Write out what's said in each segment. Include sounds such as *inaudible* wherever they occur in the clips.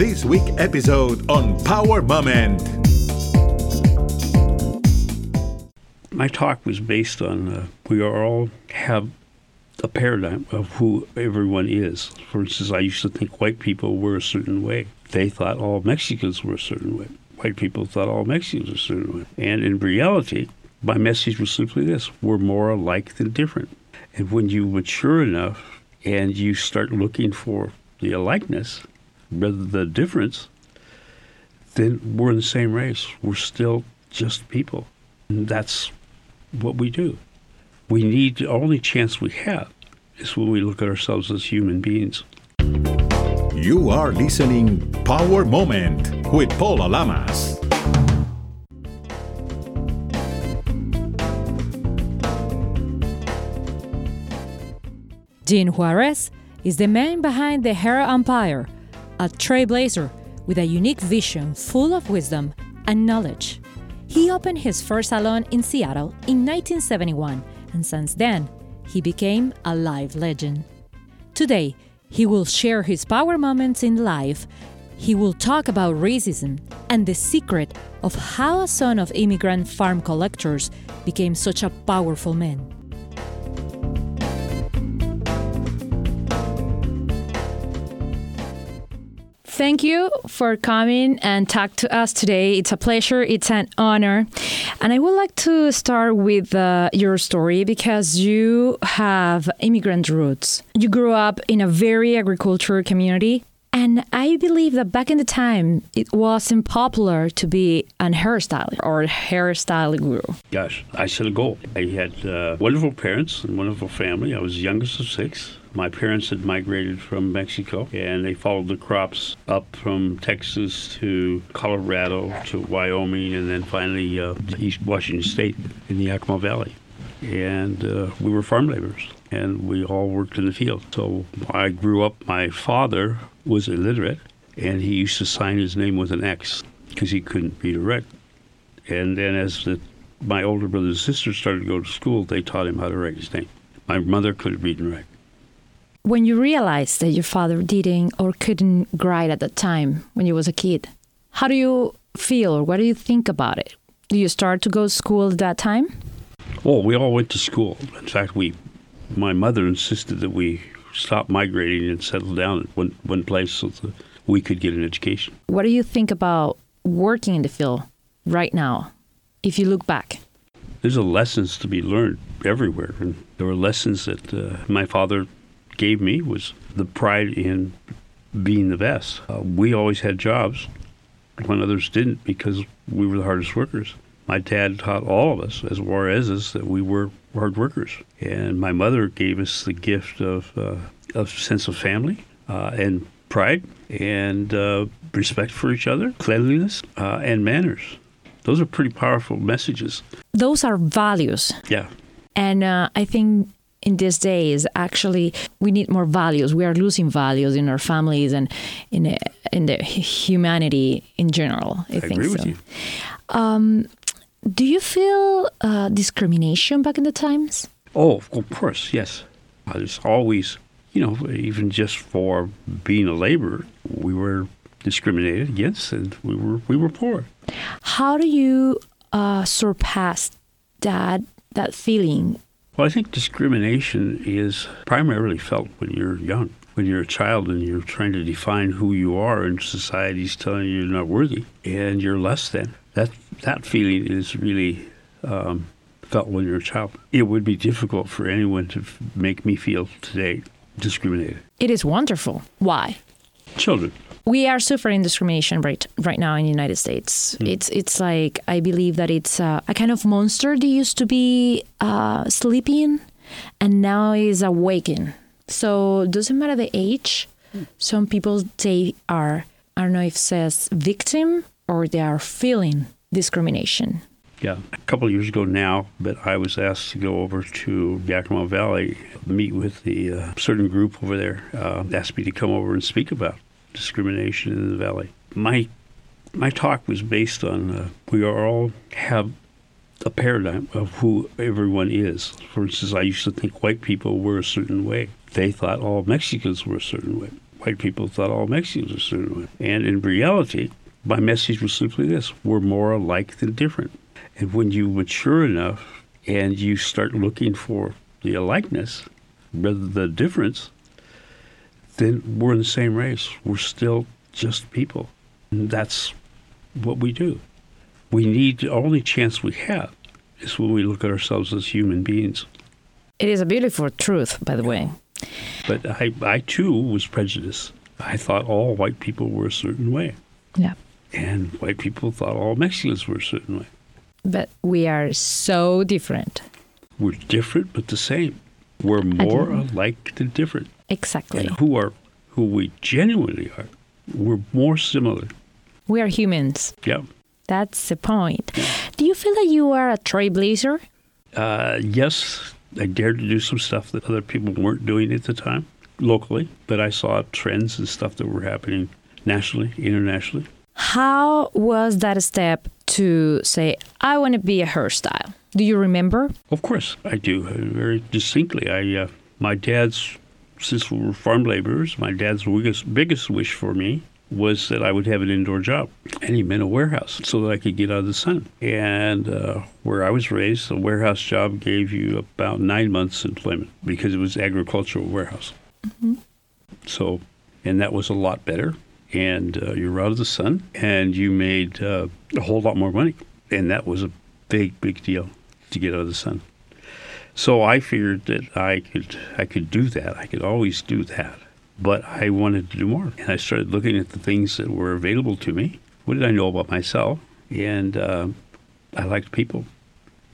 this week episode on Power Moment. My talk was based on uh, we all have a paradigm of who everyone is. For instance, I used to think white people were a certain way. They thought all Mexicans were a certain way. White people thought all Mexicans were a certain way. And in reality, my message was simply this we're more alike than different. And when you mature enough and you start looking for the alikeness rather the difference, then we're in the same race. We're still just people. And that's what we do. We need the only chance we have is when we look at ourselves as human beings. You are listening Power Moment with Paula Lamas. Gene Juarez is the man behind the Hair Empire, a trailblazer with a unique vision full of wisdom and knowledge. He opened his first salon in Seattle in 1971, and since then, he became a live legend. Today, he will share his power moments in life. He will talk about racism and the secret of how a son of immigrant farm collectors became such a powerful man. Thank you for coming and talk to us today. It's a pleasure. It's an honor. And I would like to start with uh, your story because you have immigrant roots. You grew up in a very agricultural community. And I believe that back in the time, it wasn't popular to be an hairstylist or a hairstyle guru. Gosh, I a goal. I had uh, wonderful parents and wonderful family. I was youngest of six. My parents had migrated from Mexico and they followed the crops up from Texas to Colorado to Wyoming and then finally uh, East Washington State in the Yakima Valley. And uh, we were farm laborers and we all worked in the field. So I grew up, my father was illiterate and he used to sign his name with an X because he couldn't read or write. And then as the, my older brothers and sisters started to go to school, they taught him how to write his name. My mother couldn't read and write when you realized that your father didn't or couldn't write at that time when you was a kid how do you feel or what do you think about it? Do you start to go to school at that time? Well we all went to school. In fact we my mother insisted that we stop migrating and settle down at one, one place so that we could get an education. What do you think about working in the field right now if you look back? There's a lessons to be learned everywhere and there were lessons that uh, my father gave me was the pride in being the best. Uh, we always had jobs when others didn't because we were the hardest workers. My dad taught all of us as Juarez's that we were hard workers, and my mother gave us the gift of uh, of sense of family uh, and pride and uh, respect for each other, cleanliness, uh, and manners. Those are pretty powerful messages. Those are values. Yeah. And uh, I think in these days actually we need more values. We are losing values in our families and in the, in the humanity in general i, I think agree so. with you. Um, do you feel uh, discrimination back in the times? Oh of course yes. Uh, there's always you know even just for being a laborer we were discriminated against and we were we were poor. How do you uh, surpass that that feeling well, I think discrimination is primarily felt when you're young, when you're a child and you're trying to define who you are, and society's telling you you're not worthy and you're less than. That that feeling is really um, felt when you're a child. It would be difficult for anyone to f- make me feel today discriminated. It is wonderful. Why? Children. We are suffering discrimination right right now in the United States. Mm. It's it's like I believe that it's uh, a kind of monster that used to be uh, sleeping, and now is awakened. So doesn't matter the age. Mm. Some people they are I don't know if it says victim or they are feeling discrimination. Yeah, a couple of years ago now, but I was asked to go over to Yakima Valley, meet with the uh, certain group over there. Uh, asked me to come over and speak about discrimination in the valley. My my talk was based on uh, we all have a paradigm of who everyone is. For instance, I used to think white people were a certain way. They thought all Mexicans were a certain way. white people thought all Mexicans were a certain way. And in reality, my message was simply this we're more alike than different. And when you mature enough and you start looking for the alikeness rather than the difference, then we're in the same race. We're still just people. And that's what we do. We need the only chance we have is when we look at ourselves as human beings. It is a beautiful truth, by the way. But I, I too was prejudiced. I thought all white people were a certain way. Yeah. And white people thought all Mexicans were a certain way. But we are so different. We're different but the same. We're more alike than different. Exactly. And who are who we genuinely are, we're more similar. We are humans. Yeah. That's the point. Do you feel that you are a trailblazer? Uh, yes, I dared to do some stuff that other people weren't doing at the time locally, but I saw trends and stuff that were happening nationally, internationally. How was that a step to say, I want to be a hairstyle? Do you remember? Of course, I do very distinctly. I, uh, my dad's, since we were farm laborers, my dad's biggest, biggest wish for me was that I would have an indoor job, and he meant a warehouse so that I could get out of the sun. And uh, where I was raised, a warehouse job gave you about nine months employment because it was agricultural warehouse. So, and that was a lot better. And uh, you were out of the sun, and you made uh, a whole lot more money, and that was a big, big deal to get out of the sun. So I figured that I could I could do that. I could always do that. But I wanted to do more. And I started looking at the things that were available to me. What did I know about myself? And uh, I liked people.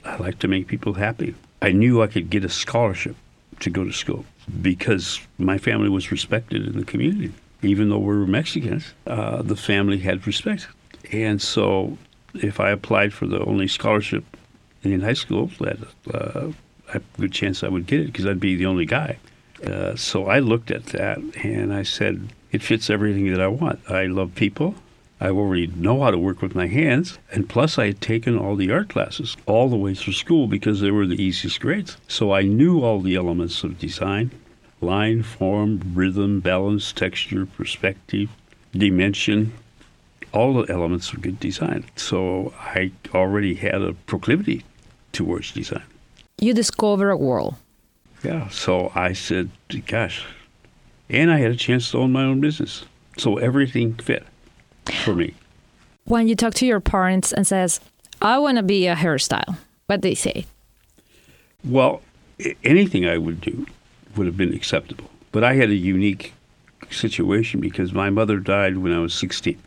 I liked to make people happy. I knew I could get a scholarship to go to school because my family was respected in the community. Even though we were Mexicans, uh, the family had respect. And so if I applied for the only scholarship in high school, that uh, a good chance I would get it because I'd be the only guy. Uh, so I looked at that and I said, it fits everything that I want. I love people. I already know how to work with my hands. And plus, I had taken all the art classes all the way through school because they were the easiest grades. So I knew all the elements of design line, form, rhythm, balance, texture, perspective, dimension, all the elements of good design. So I already had a proclivity towards design. You discover a world. Yeah. So I said, gosh. And I had a chance to own my own business. So everything fit for me. When you talk to your parents and says, I want to be a hairstyle, what they say? Well, anything I would do would have been acceptable. But I had a unique situation because my mother died when I was 16.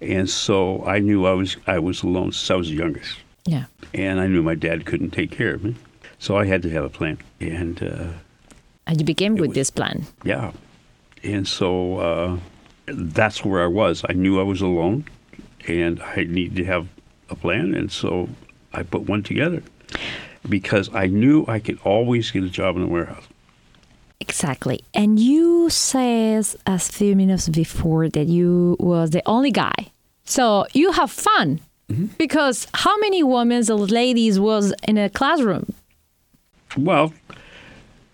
And so I knew I was I was alone since I was the youngest. Yeah. And I knew my dad couldn't take care of me. So I had to have a plan. And uh, And you began with was- this plan. yeah. And so uh, that's where I was. I knew I was alone and I needed to have a plan. And so I put one together because I knew I could always get a job in a warehouse. Exactly. And you says a few minutes before that you was the only guy. So you have fun. Because how many women or ladies was in a classroom? Well,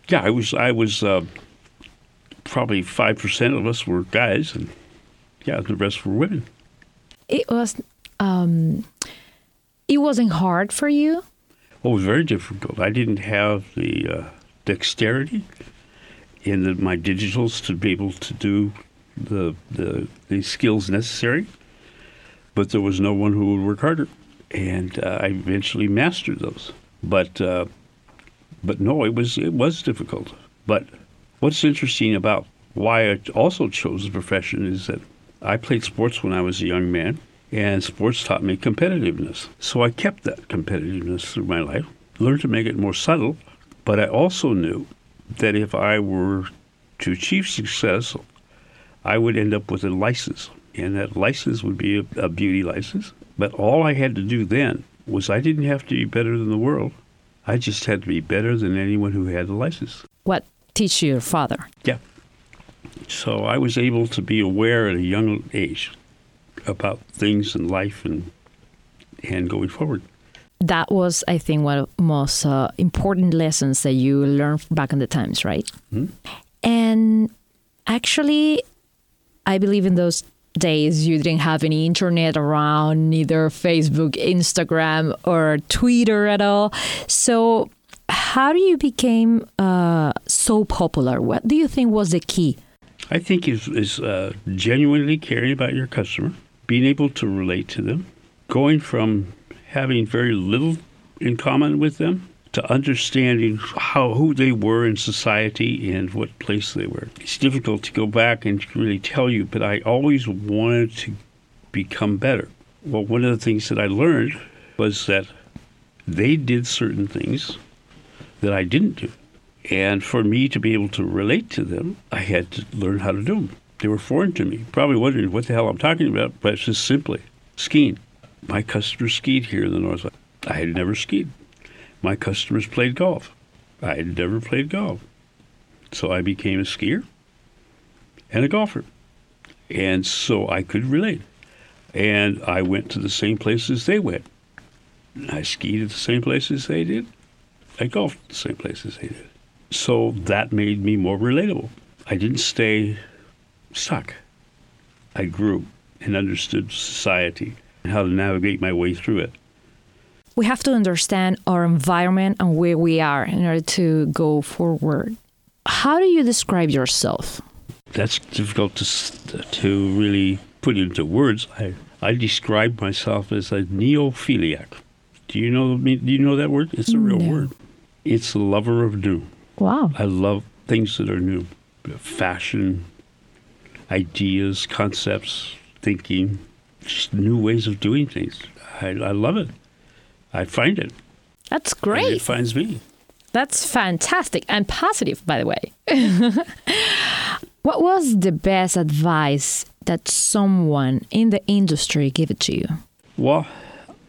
yeah, I was. I was uh, probably five percent of us were guys, and yeah, the rest were women. It was um it wasn't hard for you. Well, it was very difficult. I didn't have the uh, dexterity in the, my digitals to be able to do the, the the skills necessary, but there was no one who would work harder, and uh, I eventually mastered those. But uh, but no, it was it was difficult. But what's interesting about why I also chose the profession is that I played sports when I was a young man, and sports taught me competitiveness. So I kept that competitiveness through my life, learned to make it more subtle, but I also knew that if I were to achieve success, I would end up with a license, and that license would be a, a beauty license. But all I had to do then was I didn't have to be better than the world. I just had to be better than anyone who had a license. What teach your father? Yeah. So I was able to be aware at a young age about things in life and and going forward. That was, I think, one of the most uh, important lessons that you learned back in the times, right? Mhm. And Actually, I believe in those days you didn't have any internet around, neither Facebook, Instagram, or Twitter at all. So, how do you became uh, so popular? What do you think was the key? I think is is uh, genuinely caring about your customer, being able to relate to them, going from having very little in common with them to understanding how who they were in society and what place they were. It's difficult to go back and really tell you, but I always wanted to become better. Well, one of the things that I learned was that they did certain things that I didn't do. And for me to be able to relate to them, I had to learn how to do them. They were foreign to me. Probably wondering what the hell I'm talking about, but it's just simply skiing. My customers skied here in the Northwest. I had never skied. My customers played golf. I had never played golf. So I became a skier and a golfer. And so I could relate. And I went to the same places they went. I skied at the same places they did. I golfed at the same places they did. So that made me more relatable. I didn't stay stuck. I grew and understood society and how to navigate my way through it we have to understand our environment and where we are in order to go forward. How do you describe yourself? That's difficult to, to really put into words. I, I describe myself as a neophiliac. Do you know do you know that word? It's a real no. word. It's a lover of new. Wow. I love things that are new. Fashion, ideas, concepts, thinking, just new ways of doing things. I, I love it. I find it. That's great. And it finds me. That's fantastic and positive, by the way. *laughs* what was the best advice that someone in the industry gave it to you? Well,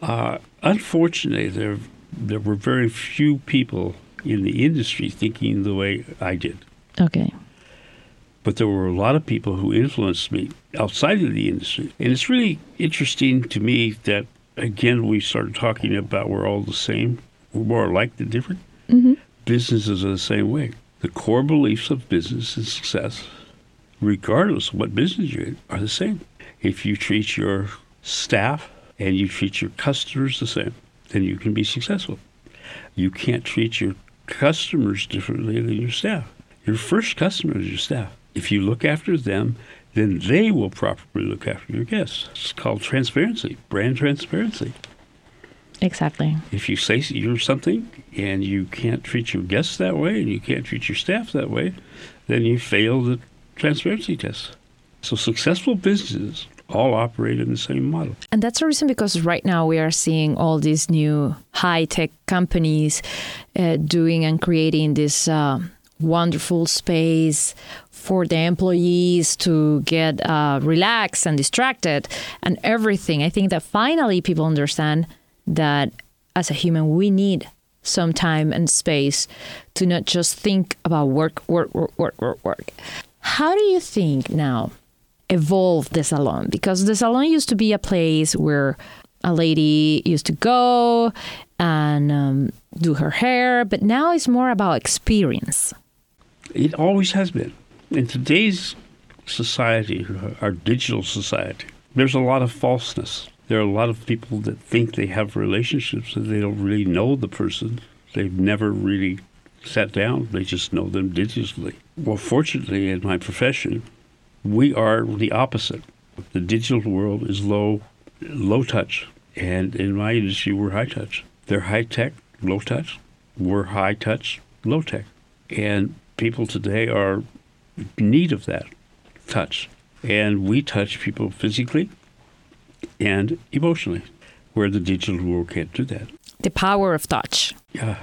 uh, unfortunately, there there were very few people in the industry thinking the way I did. Okay. But there were a lot of people who influenced me outside of the industry. And it's really interesting to me that again, we started talking about we're all the same. We're more alike than different. Mm-hmm. Businesses are the same way. The core beliefs of business and success, regardless of what business you're in, are the same. If you treat your staff and you treat your customers the same, then you can be successful. You can't treat your customers differently than your staff. Your first customer is your staff. If you look after them then they will properly look after your guests. It's called transparency, brand transparency. Exactly. If you say you're something and you can't treat your guests that way and you can't treat your staff that way, then you fail the transparency test. So successful businesses all operate in the same model. And that's the reason because right now we are seeing all these new high tech companies uh, doing and creating this uh, wonderful space for the employees to get uh, relaxed and distracted and everything. I think that finally people understand that as a human, we need some time and space to not just think about work, work, work, work, work, work. How do you think now evolve the salon? Because the salon used to be a place where a lady used to go and um, do her hair, but now it's more about experience. It always has been in today's society, our digital society, there's a lot of falseness. There are a lot of people that think they have relationships and they don't really know the person. They've never really sat down. They just know them digitally. Well, fortunately, in my profession, we are the opposite. The digital world is low, low touch, and in my industry, we're high touch. They're high tech, low touch. We're high touch, low tech, and people today are need of that touch. And we touch people physically and emotionally, where the digital world can't do that. The power of touch. Yeah.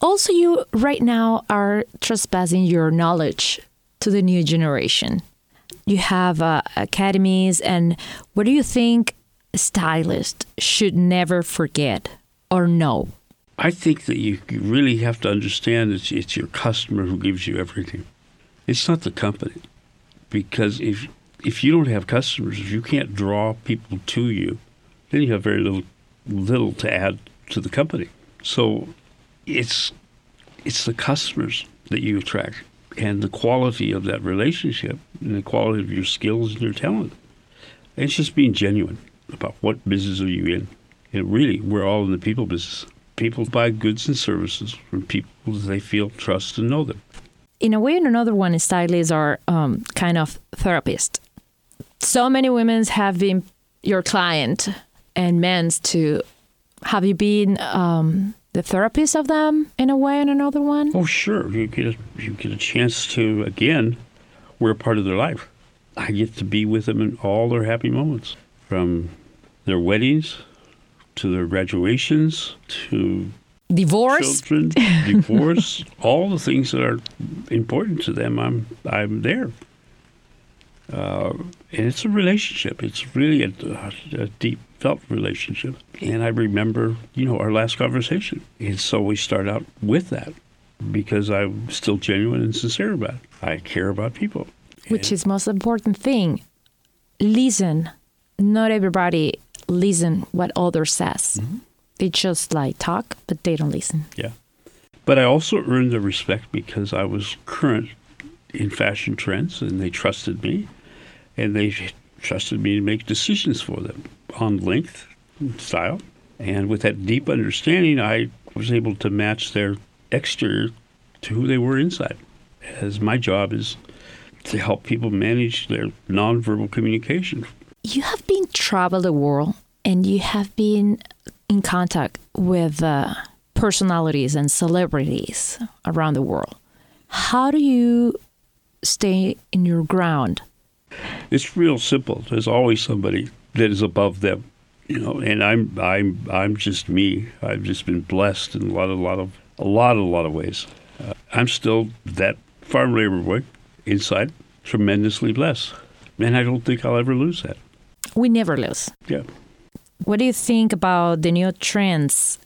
Also, you right now are trespassing your knowledge to the new generation. You have uh, academies, and what do you think stylists should never forget or know? I think that you really have to understand that it's your customer who gives you everything. It's not the company, because if if you don't have customers, if you can't draw people to you, then you have very little little to add to the company. So it's it's the customers that you attract, and the quality of that relationship and the quality of your skills and your talent. It's just being genuine about what business are you in. And really, we're all in the people business. People buy goods and services from people they feel trust and know them. In a way, and another one, stylists are um, kind of therapists. So many women have been your client and men's too. Have you been um, the therapist of them in a way and another one? Oh, sure. You get a, you get a chance to again. We're a part of their life. I get to be with them in all their happy moments, from their weddings to their graduations to divorce, children, *laughs* divorce, all the things that are important to them. I'm I'm there. Uh, and it's a relationship. It's really a, a, deep felt relationship. And I remember, you know, our last conversation. And so we start out with that because I'm still genuine and sincere about it. I care about people. Which and is most important thing. Listen. Not everybody listen what others says. Mm-hmm. They just like talk, but they don't listen. Yeah. But I also earned the respect because I was current in fashion trends and they trusted me and they trusted me to make decisions for them on length and style. And with that deep understanding, I was able to match their exterior to who they were inside. As my job is to help people manage their nonverbal communication. You have been travel the world and you have been in contact with uh, personalities and celebrities around the world. How do you stay in your ground? It's real simple. There's always somebody that is above them, you know. And I'm I'm I'm just me. I've just been blessed in a lot of a lot of a lot a lot of ways. Uh, I'm still that farm labor boy inside, tremendously blessed, and I don't think I'll ever lose that. We never lose. Yeah. What do you think about the new trends,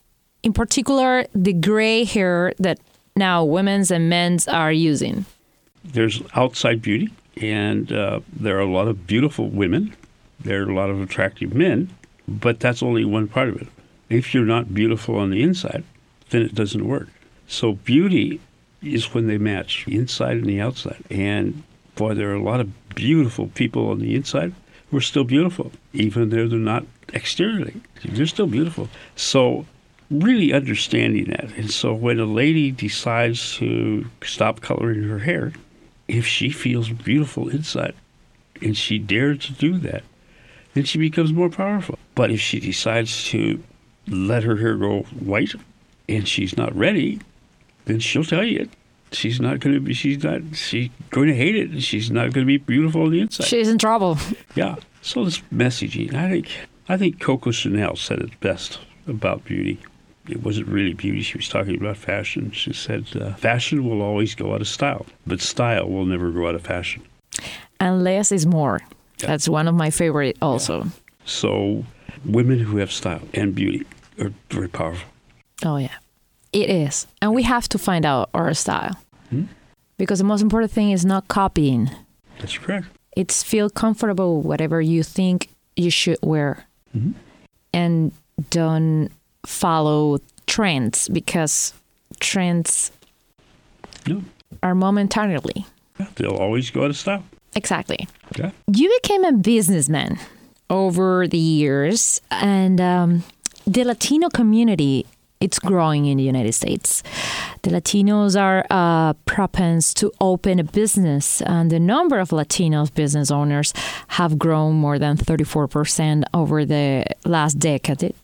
in particular the gray hair that now women's and men's are using? There's outside beauty, and uh, there are a lot of beautiful women. There are a lot of attractive men, but that's only one part of it. If you're not beautiful on the inside, then it doesn't work. So beauty is when they match inside and the outside. And boy, there are a lot of beautiful people on the inside who are still beautiful, even though they're not exteriorly. They're still beautiful. So really understanding that. And so when a lady decides to stop coloring her hair, if she feels beautiful inside and she dares to do that, then she becomes more powerful. But if she decides to let her hair go white and she's not ready, then she'll tell you she's not going to be she's not she's going to hate it and she's not going to be beautiful on the inside she's in trouble yeah so this messaging i think I think Coco Chanel said it best about beauty. It wasn't really beauty. She was talking about fashion. She said, uh, fashion will always go out of style, but style will never go out of fashion. And less is more. Yeah. That's one of my favorite also. Yeah. So women who have style and beauty are very powerful. Oh, yeah. It is. And we have to find out our style. Hmm? Because the most important thing is not copying. That's correct. It's feel comfortable whatever you think you should wear mm-hmm. and don't follow trends because trends no. are momentarily. Yeah, they'll always go out of style. Exactly. Yeah. You became a businessman over the years, and um, the Latino community it's growing in the United States. The Latinos are uh, propense to open a business, and the number of Latino business owners have grown more than 34% over the last decade.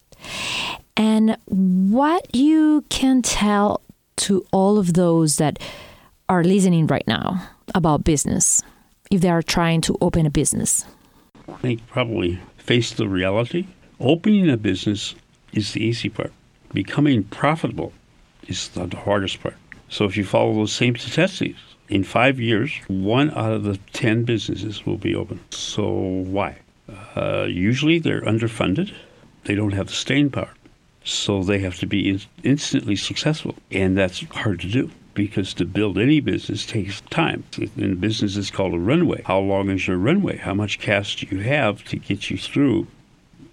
And what you can tell to all of those that are listening right now about business, if they are trying to open a business? I think probably face the reality. Opening a business is the easy part becoming profitable is the hardest part. So if you follow those same statistics, in five years, one out of the 10 businesses will be open. So why? Uh, usually they're underfunded, they don't have the staying power. So they have to be in- instantly successful. And that's hard to do because to build any business takes time. In business, it's called a runway. How long is your runway? How much cash do you have to get you through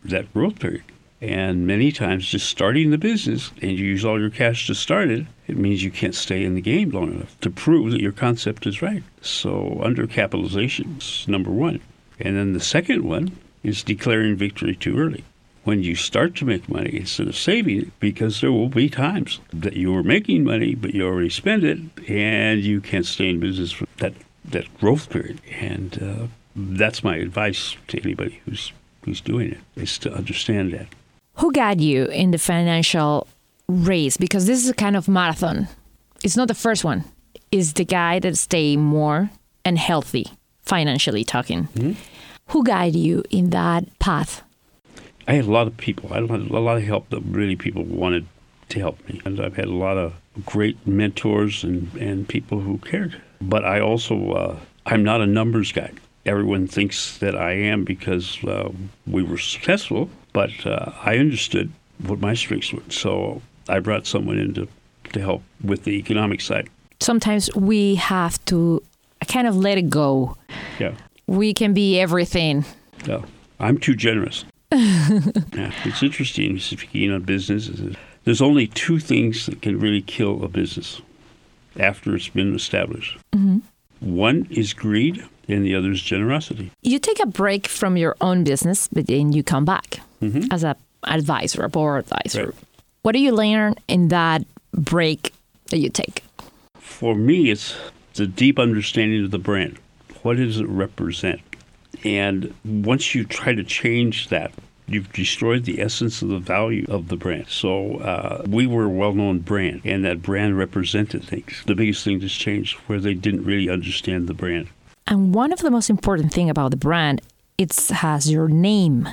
that growth period? And many times, just starting the business and you use all your cash to start it, it means you can't stay in the game long enough to prove that your concept is right. So undercapitalization is number one. And then the second one is declaring victory too early. When you start to make money instead of saving it, because there will be times that you are making money, but you already spend it, and you can't stay in business for that, that growth period. And uh, that's my advice to anybody who's who's doing it is to understand that. Who got you in the financial race? Because this is a kind of marathon. It's not the first one. It's the guy that stay more and healthy, financially talking. Mm-hmm. Who guided you in that path? I had a lot of people. I had a lot of help that really people wanted to help me. And I've had a lot of great mentors and, and people who cared. But I also, uh, I'm not a numbers guy. Everyone thinks that I am because uh, we were successful, but uh, I understood what my strengths were. So I brought someone in to, to help with the economic side. Sometimes we have to kind of let it go. Yeah. We can be everything. Yeah. I'm too generous. *laughs* yeah, it's interesting speaking on business. There's only two things that can really kill a business after it's been established. Mm-hmm. One is greed, and the other is generosity. You take a break from your own business, but then you come back mm-hmm. as a advisor, a board advisor. Right. What do you learn in that break that you take? For me, it's the deep understanding of the brand. What does it represent? And once you try to change that, you've destroyed the essence of the value of the brand. So uh, we were a well-known brand, and that brand represented things. The biggest thing that's changed where they didn't really understand the brand. And one of the most important thing about the brand, it has your name.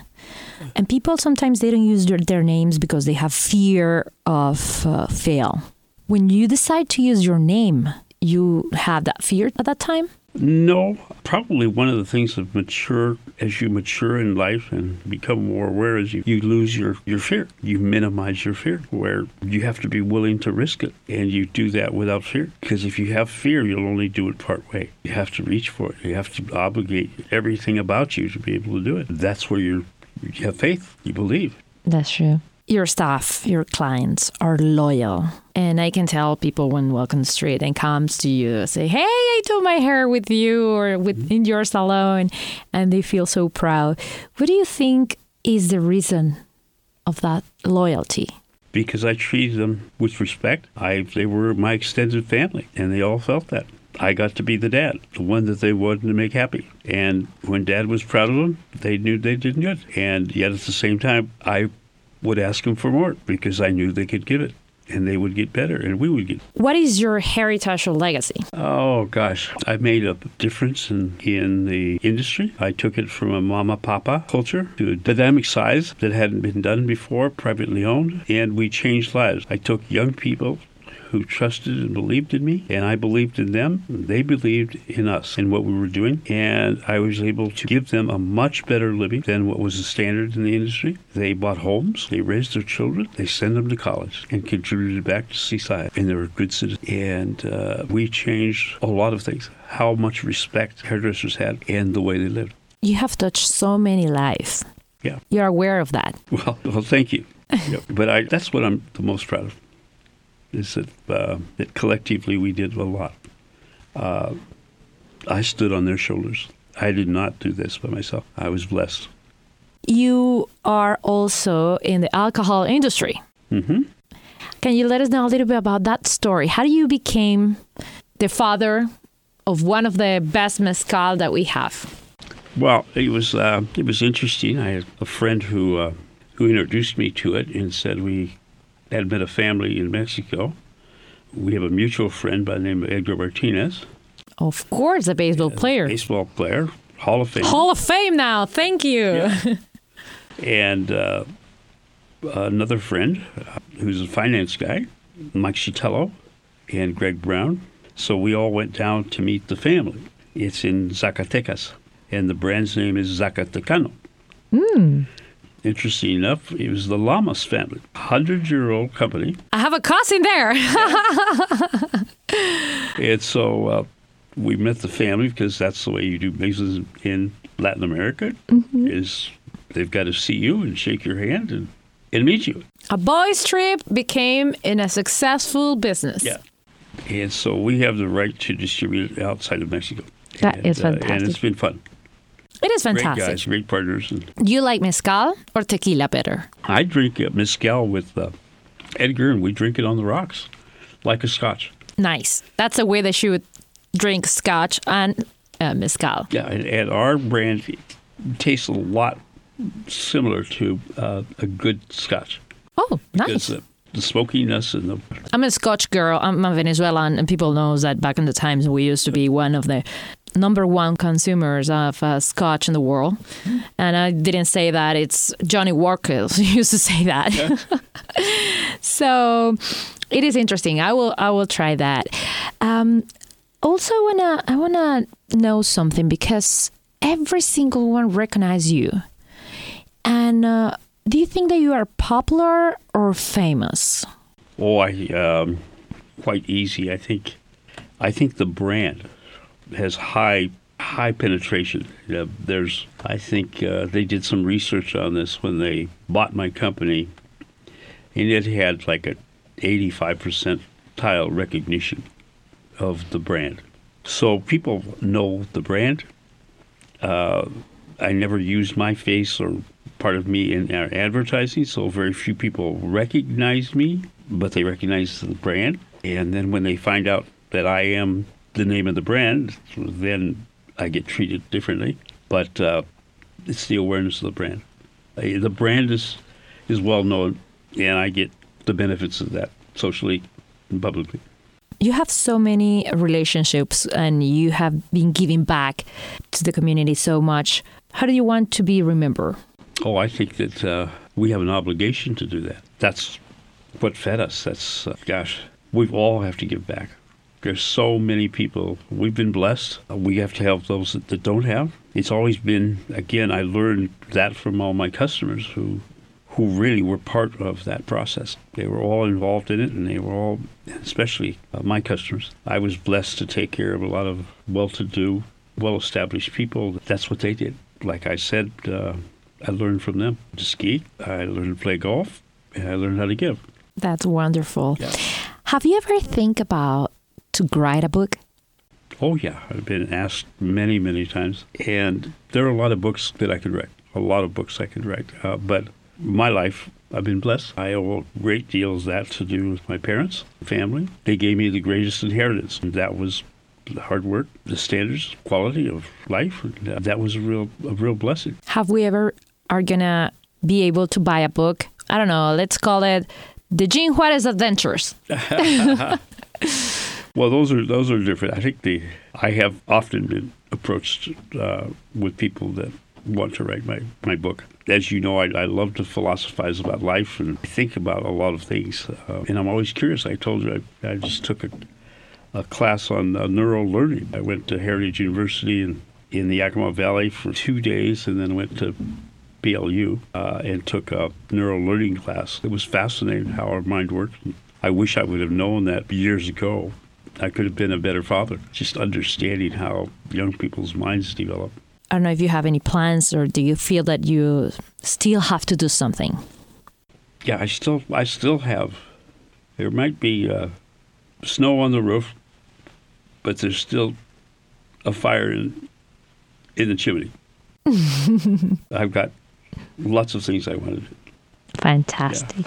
And people sometimes they don't use their, their names because they have fear of uh, fail. When you decide to use your name, you have that fear at that time? No, probably one of the things that mature as you mature in life and become more aware is you, you lose your, your fear. You minimize your fear where you have to be willing to risk it and you do that without fear. Because if you have fear, you'll only do it part way. You have to reach for it. You have to obligate everything about you to be able to do it. That's where you're, you have faith. You believe. That's true your staff, your clients are loyal. And I can tell people when walk on the street and comes to you say, "Hey, I do my hair with you or within mm-hmm. your salon," and they feel so proud. What do you think is the reason of that loyalty? Because I treated them with respect. I they were my extended family, and they all felt that. I got to be the dad, the one that they wanted to make happy. And when dad was proud of them, they knew they did good. And yet at the same time, I would ask them for more because I knew they could give it and they would get better and we would get what is your heritage or legacy? Oh gosh. I made a difference in, in the industry. I took it from a mama papa culture to a dynamic size that hadn't been done before privately owned and we changed lives. I took young people who trusted and believed in me, and I believed in them. They believed in us and what we were doing, and I was able to give them a much better living than what was the standard in the industry. They bought homes, they raised their children, they sent them to college, and contributed back to society, and they were good citizens. And uh, we changed a lot of things. How much respect hairdressers had and the way they lived. You have touched so many lives. Yeah. You're aware of that. Well, well thank you. yep. *laughs* But I, that's what I'm the most proud of is that uh, that collectively we did a lot. Uh, I stood on their shoulders. I did not do this by myself. I was blessed. You are also in the alcohol industry. Mm-hmm. Can you let us know a little bit about that story? How do you became the father of one of the best mezcal that we have? Well, it was uh, it was interesting. I had a friend who uh, who introduced me to it and said we had met a family in Mexico. We have a mutual friend by the name of Edgar Martinez. Of course, a baseball player. Baseball player, Hall of Fame. Hall of Fame now. Thank you. Yeah. *laughs* and uh, another friend uh, who's a finance guy, Mike Chitello, and Greg Brown. So we all went down to meet the family. It's in Zacatecas, and the brand's name is Zacatecano. Mm interesting enough, it was the Lamas family, hundred year old company. I have a cousin there. *laughs* and so uh, we met the family because that's the way you do business in Latin America. Mm-hmm. Is they've got to see you and shake your hand and and meet you. A boys' trip became in a successful business. Yeah. And so we have the right to distribute it outside of Mexico. That and, is uh, and it's been fun. It is fantastic. Great guys, great partners. Do You like mezcal or tequila better? I drink uh, mezcal with uh, Edgar, and we drink it on the rocks, like a scotch. Nice. That's the way they would drink scotch and uh, mezcal. Yeah, and, and our brand tastes a lot similar to uh, a good scotch. Oh, nice. Because the, the smokiness and the I'm a Scotch girl. I'm a Venezuelan, and people knows that back in the times we used to be one of the number one consumers of uh, Scotch in the world. And I didn't say that. It's Johnnie Walker *laughs* used to say that. *laughs* so it is interesting. I will I will try that. Um, also, wanna I wanna know something because every single one recognize you. And uh, do you think that you are popular or famous? Oh, I um, quite easy. I think, I think the brand has high high penetration. Uh, there's, I think uh, they did some research on this when they bought my company, and it had like a 85% tile recognition of the brand. So people know the brand. Uh, I never used my face or part of me in our advertising, so very few people recognize me, but they recognize the brand. And then when they find out that I am the name of the brand, then I get treated differently. But uh, it's the awareness of the brand. Uh, The brand is is well known, and I get the benefits of that socially and publicly. you have so many relationships and you have been giving back to the community so much. How do you want to be remembered? Oh, I think that uh, we have an obligation to do that. That's what fed us. That's, uh, gosh, we all have to give back. There's so many people. We've been blessed. We have to help those that, that don't have. It's always been, again, I learned that from all my customers who, who really were part of that process. They were all involved in it, and they were all, especially uh, my customers. I was blessed to take care of a lot of well-to-do, well-established people. That's what they did. Like I said, uh, I learned from them to ski. I learned to play golf, and I learned how to give. That's wonderful. Yeah. Have you ever think about to write a book? Oh yeah, I've been asked many, many times, and there are a lot of books that I could write. A lot of books I could write, uh, but my life, I've been blessed. I owe a great deal of that to do with my parents, family. They gave me the greatest inheritance, that was the hard work, the standards, quality of life. Uh, that was a real, a real blessing. Have we ever are gonna be able to buy a book? I don't know. Let's call it the Gene Juarez Adventures. *laughs* *laughs* Well, those are those are different. I think the I have often been approached uh, with people that want to write my, my book. As you know, I, I love to philosophize about life and think about a lot of things, uh, and I'm always curious. I told you I, I just took a, a class on uh, neural learning. I went to Heritage University in in the Yakima Valley for two days, and then went to BLU uh, and took a neural learning class. It was fascinating how our mind works. I wish I would have known that years ago. I could have been a better father. Just understanding how young people's minds develop. I don't know if you have any plans or do you feel that you still have to do something? Yeah, I still, I still have. There might be uh, snow on the roof, but there's still a fire in, in the chimney. *laughs* I've got lots of things I want to do. Fantastic.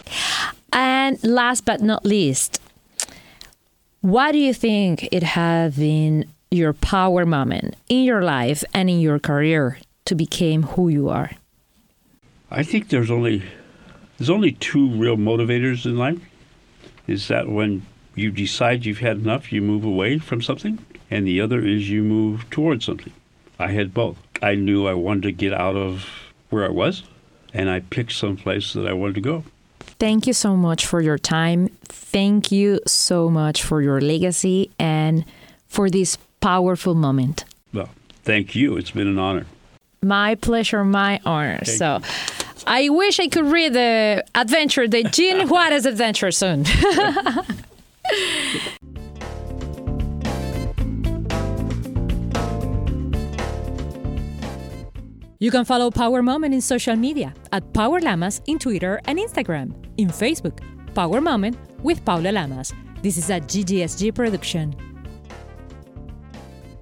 And last but not least, what do you think it has been your power moment in your life and in your career to become who you are? I think there's only there's only two real motivators in life. Is that when you decide you've had enough, you move away from something, and the other is you move towards something. I had both. I knew I wanted to get out of where I was, and I picked some place that I wanted to go. Thank you so much for your time. Thank you so much for your legacy and for this powerful moment. Well, thank you. It's been an honor. My pleasure, my honor. so I wish I could read the adventure, the Gene *laughs* Juarez adventure soon. *laughs* You can follow Power Moment in social media at Power Lamas in Twitter and Instagram. In Facebook, Power Moment with Paula Lamas. This is a GGSG production.